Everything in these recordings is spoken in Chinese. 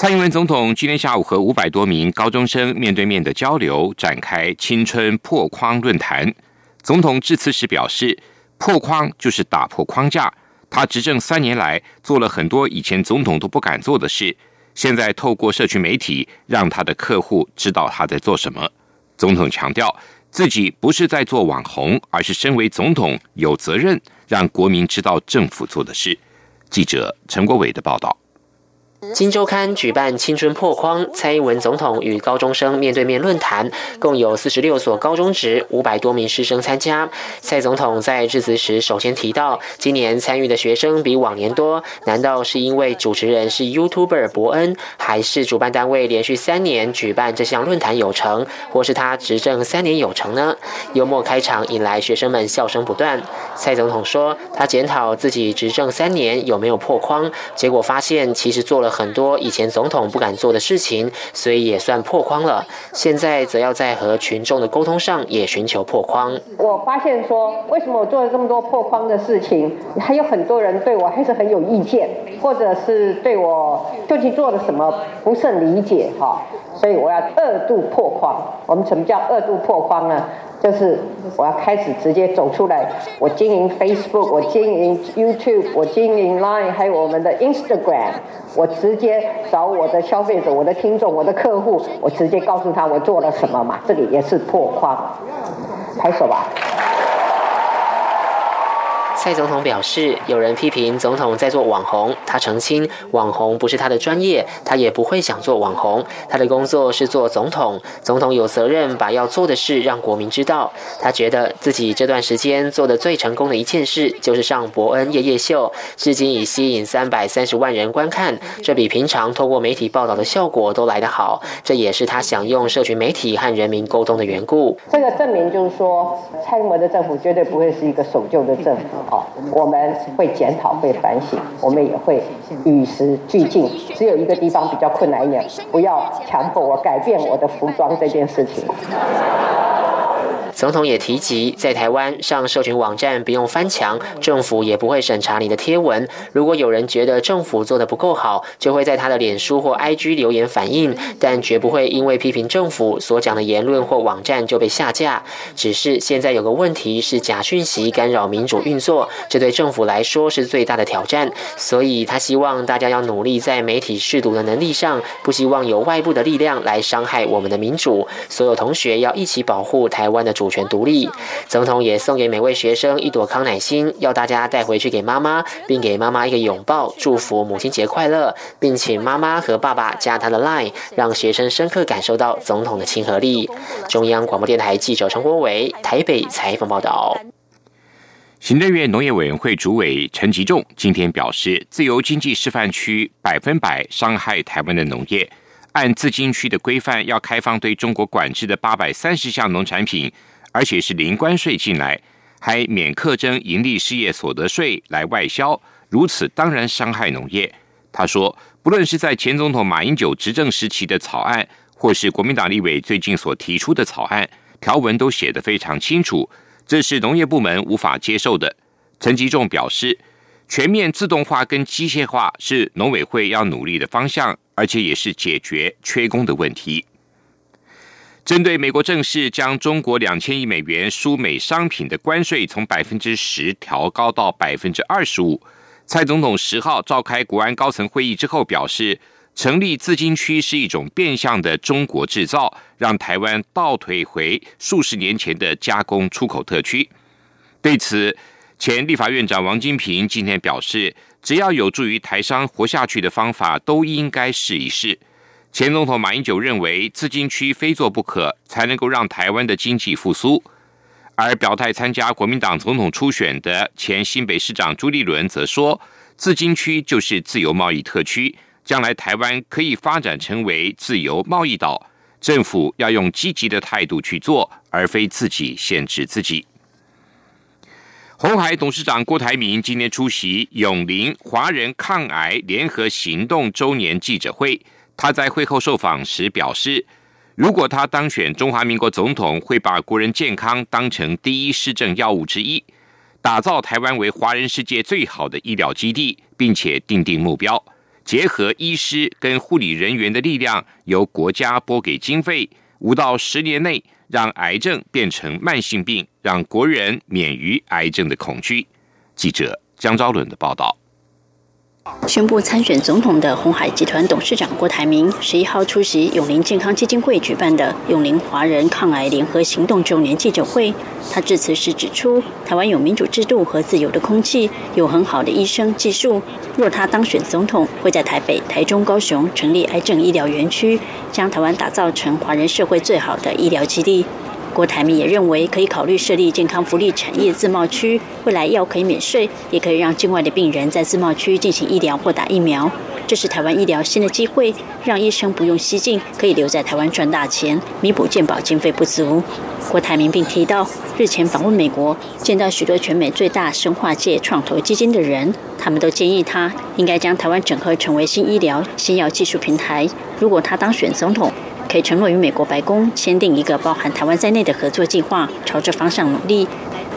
蔡英文总统今天下午和五百多名高中生面对面的交流，展开青春破框论坛。总统致辞时表示：“破框就是打破框架。他执政三年来做了很多以前总统都不敢做的事，现在透过社区媒体让他的客户知道他在做什么。”总统强调，自己不是在做网红，而是身为总统有责任让国民知道政府做的事。记者陈国伟的报道。金周刊举办青春破框，蔡英文总统与高中生面对面论坛，共有四十六所高中职五百多名师生参加。蔡总统在致辞时首先提到，今年参与的学生比往年多，难道是因为主持人是 YouTuber 伯恩，还是主办单位连续三年举办这项论坛有成，或是他执政三年有成呢？幽默开场引来学生们笑声不断。蔡总统说，他检讨自己执政三年有没有破框，结果发现其实做了。很多以前总统不敢做的事情，所以也算破框了。现在则要在和群众的沟通上也寻求破框。我发现说，为什么我做了这么多破框的事情，还有很多人对我还是很有意见，或者是对我究竟做了什么不甚理解哈？所以我要二度破框。我们什么叫二度破框呢？就是我要开始直接走出来，我经营 Facebook，我经营 YouTube，我经营 Line，还有我们的 Instagram，我直接找我的消费者、我的听众、我的客户，我直接告诉他我做了什么嘛，这里也是破框，拍手吧。蔡总统表示，有人批评总统在做网红，他澄清，网红不是他的专业，他也不会想做网红。他的工作是做总统，总统有责任把要做的事让国民知道。他觉得自己这段时间做的最成功的一件事，就是上伯恩夜夜秀，至今已吸引三百三十万人观看，这比平常透过媒体报道的效果都来得好。这也是他想用社群媒体和人民沟通的缘故。这个证明就是说，蔡英文的政府绝对不会是一个守旧的政府。我们会检讨，会反省，我们也会与时俱进。只有一个地方比较困难一点，不要强迫我改变我的服装这件事情。总统也提及，在台湾上社群网站不用翻墙，政府也不会审查你的贴文。如果有人觉得政府做的不够好，就会在他的脸书或 IG 留言反映，但绝不会因为批评政府所讲的言论或网站就被下架。只是现在有个问题是假讯息干扰民主运作，这对政府来说是最大的挑战。所以他希望大家要努力在媒体试读的能力上，不希望有外部的力量来伤害我们的民主。所有同学要一起保护台湾的主。主权独立，总统也送给每位学生一朵康乃馨，要大家带回去给妈妈，并给妈妈一个拥抱，祝福母亲节快乐，并请妈妈和爸爸加他的 line，让学生深刻感受到总统的亲和力。中央广播电台记者陈国伟台北采访报道。行政院农业委员会主委陈吉仲今天表示，自由经济示范区百分百伤害台湾的农业，按自经区的规范，要开放对中国管制的八百三十项农产品。而且是零关税进来，还免课征盈利事业所得税来外销，如此当然伤害农业。他说，不论是在前总统马英九执政时期的草案，或是国民党立委最近所提出的草案，条文都写得非常清楚，这是农业部门无法接受的。陈吉仲表示，全面自动化跟机械化是农委会要努力的方向，而且也是解决缺工的问题。针对美国正式将中国两千亿美元输美商品的关税从百分之十调高到百分之二十五，蔡总统十号召开国安高层会议之后表示，成立自金区是一种变相的中国制造，让台湾倒退回数十年前的加工出口特区。对此，前立法院长王金平今天表示，只要有助于台商活下去的方法，都应该试一试。前总统马英九认为，自金区非做不可，才能够让台湾的经济复苏。而表态参加国民党总统初选的前新北市长朱立伦则说，自金区就是自由贸易特区，将来台湾可以发展成为自由贸易岛。政府要用积极的态度去做，而非自己限制自己。红海董事长郭台铭今天出席永林华人抗癌联合行动周年记者会，他在会后受访时表示，如果他当选中华民国总统，会把国人健康当成第一施政要务之一，打造台湾为华人世界最好的医疗基地，并且定定目标，结合医师跟护理人员的力量，由国家拨给经费，五到十年内。让癌症变成慢性病，让国人免于癌症的恐惧。记者江昭伦的报道。宣布参选总统的红海集团董事长郭台铭，十一号出席永林健康基金会举办的永林华人抗癌联合行动周年记者会。他致辞时指出，台湾有民主制度和自由的空气，有很好的医生技术。若他当选总统，会在台北、台中、高雄成立癌症医疗园区，将台湾打造成华人社会最好的医疗基地。郭台铭也认为，可以考虑设立健康福利产业自贸区，未来药可以免税，也可以让境外的病人在自贸区进行医疗或打疫苗。这是台湾医疗新的机会，让医生不用西进，可以留在台湾赚大钱，弥补健保经费不足。郭台铭并提到，日前访问美国，见到许多全美最大生化界创投基金的人，他们都建议他应该将台湾整合成为新医疗、新药技术平台。如果他当选总统，可以承诺与美国白宫签订一个包含台湾在内的合作计划，朝这方向努力。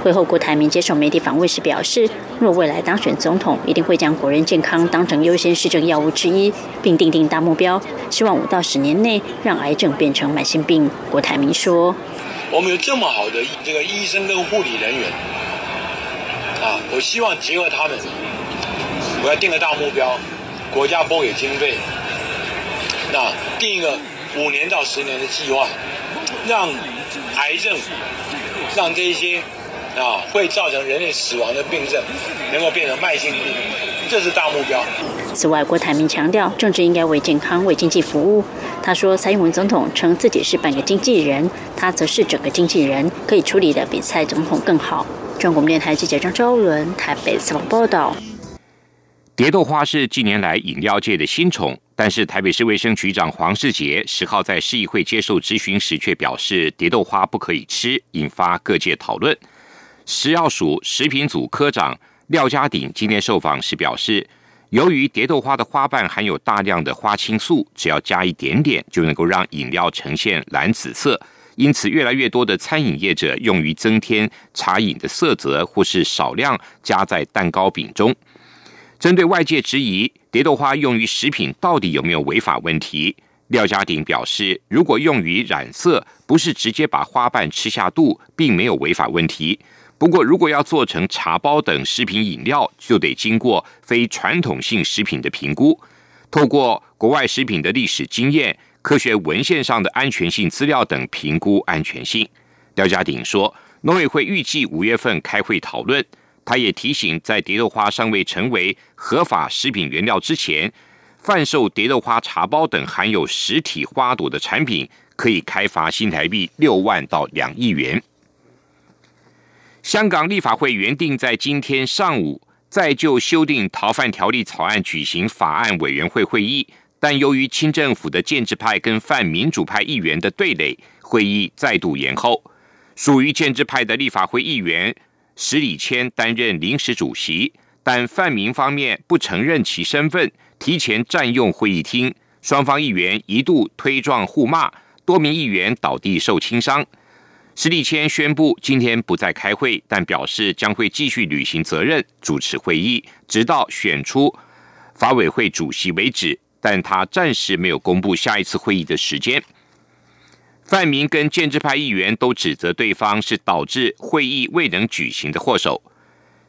会后，郭台铭接受媒体访问时表示，若未来当选总统，一定会将国人健康当成优先市政要务之一，并定定大目标，希望五到十年内让癌症变成慢性病。郭台铭说：“我们有这么好的这个医生跟护理人员，啊，我希望结合他们，我要定个大目标，国家拨给经费，那定一个。”五年到十年的计划，让癌症，让这一些啊会造成人类死亡的病症，能够变成慢性病，这是大目标。此外，郭台铭强调，政治应该为健康、为经济服务。他说，蔡英文总统称自己是半个经纪人，他则是整个经纪人，可以处理的比蔡总统更好。中国电台记者张昭伦台北采访报道。蝶豆花是近年来饮料界的新宠。但是台北市卫生局长黄世杰十号在市议会接受质询时，却表示蝶豆花不可以吃，引发各界讨论。食药署食品组科长廖家鼎今天受访时表示，由于蝶豆花的花瓣含有大量的花青素，只要加一点点就能够让饮料呈现蓝紫色，因此越来越多的餐饮业者用于增添茶饮的色泽，或是少量加在蛋糕饼中。针对外界质疑蝶豆花用于食品到底有没有违法问题，廖家鼎表示，如果用于染色，不是直接把花瓣吃下肚，并没有违法问题。不过，如果要做成茶包等食品饮料，就得经过非传统性食品的评估，透过国外食品的历史经验、科学文献上的安全性资料等评估安全性。廖家鼎说，农委会预计五月份开会讨论。他也提醒，在蝶豆花尚未成为合法食品原料之前，贩售蝶豆花茶包等含有实体花朵的产品，可以开罚新台币六万到两亿元。香港立法会原定在今天上午再就修订逃犯条例草案举行法案委员会会议，但由于清政府的建制派跟泛民主派议员的对垒，会议再度延后。属于建制派的立法会议员。史礼谦担任临时主席，但范明方面不承认其身份，提前占用会议厅，双方议员一度推撞互骂，多名议员倒地受轻伤。史礼谦宣布今天不再开会，但表示将会继续履行责任，主持会议，直到选出法委会主席为止。但他暂时没有公布下一次会议的时间。范明跟建制派议员都指责对方是导致会议未能举行的祸首。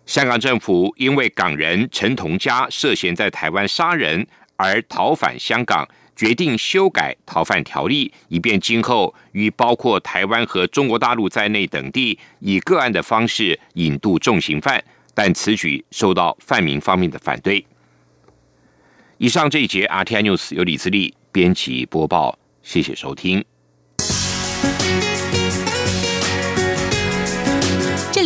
香港政府因为港人陈同佳涉嫌在台湾杀人而逃返香港，决定修改逃犯条例，以便今后与包括台湾和中国大陆在内等地以个案的方式引渡重刑犯，但此举受到范明方面的反对。以上这一节 RTI News 由李自力编辑播报，谢谢收听。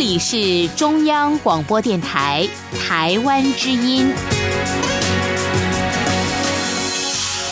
你是中央广播电台台湾之音。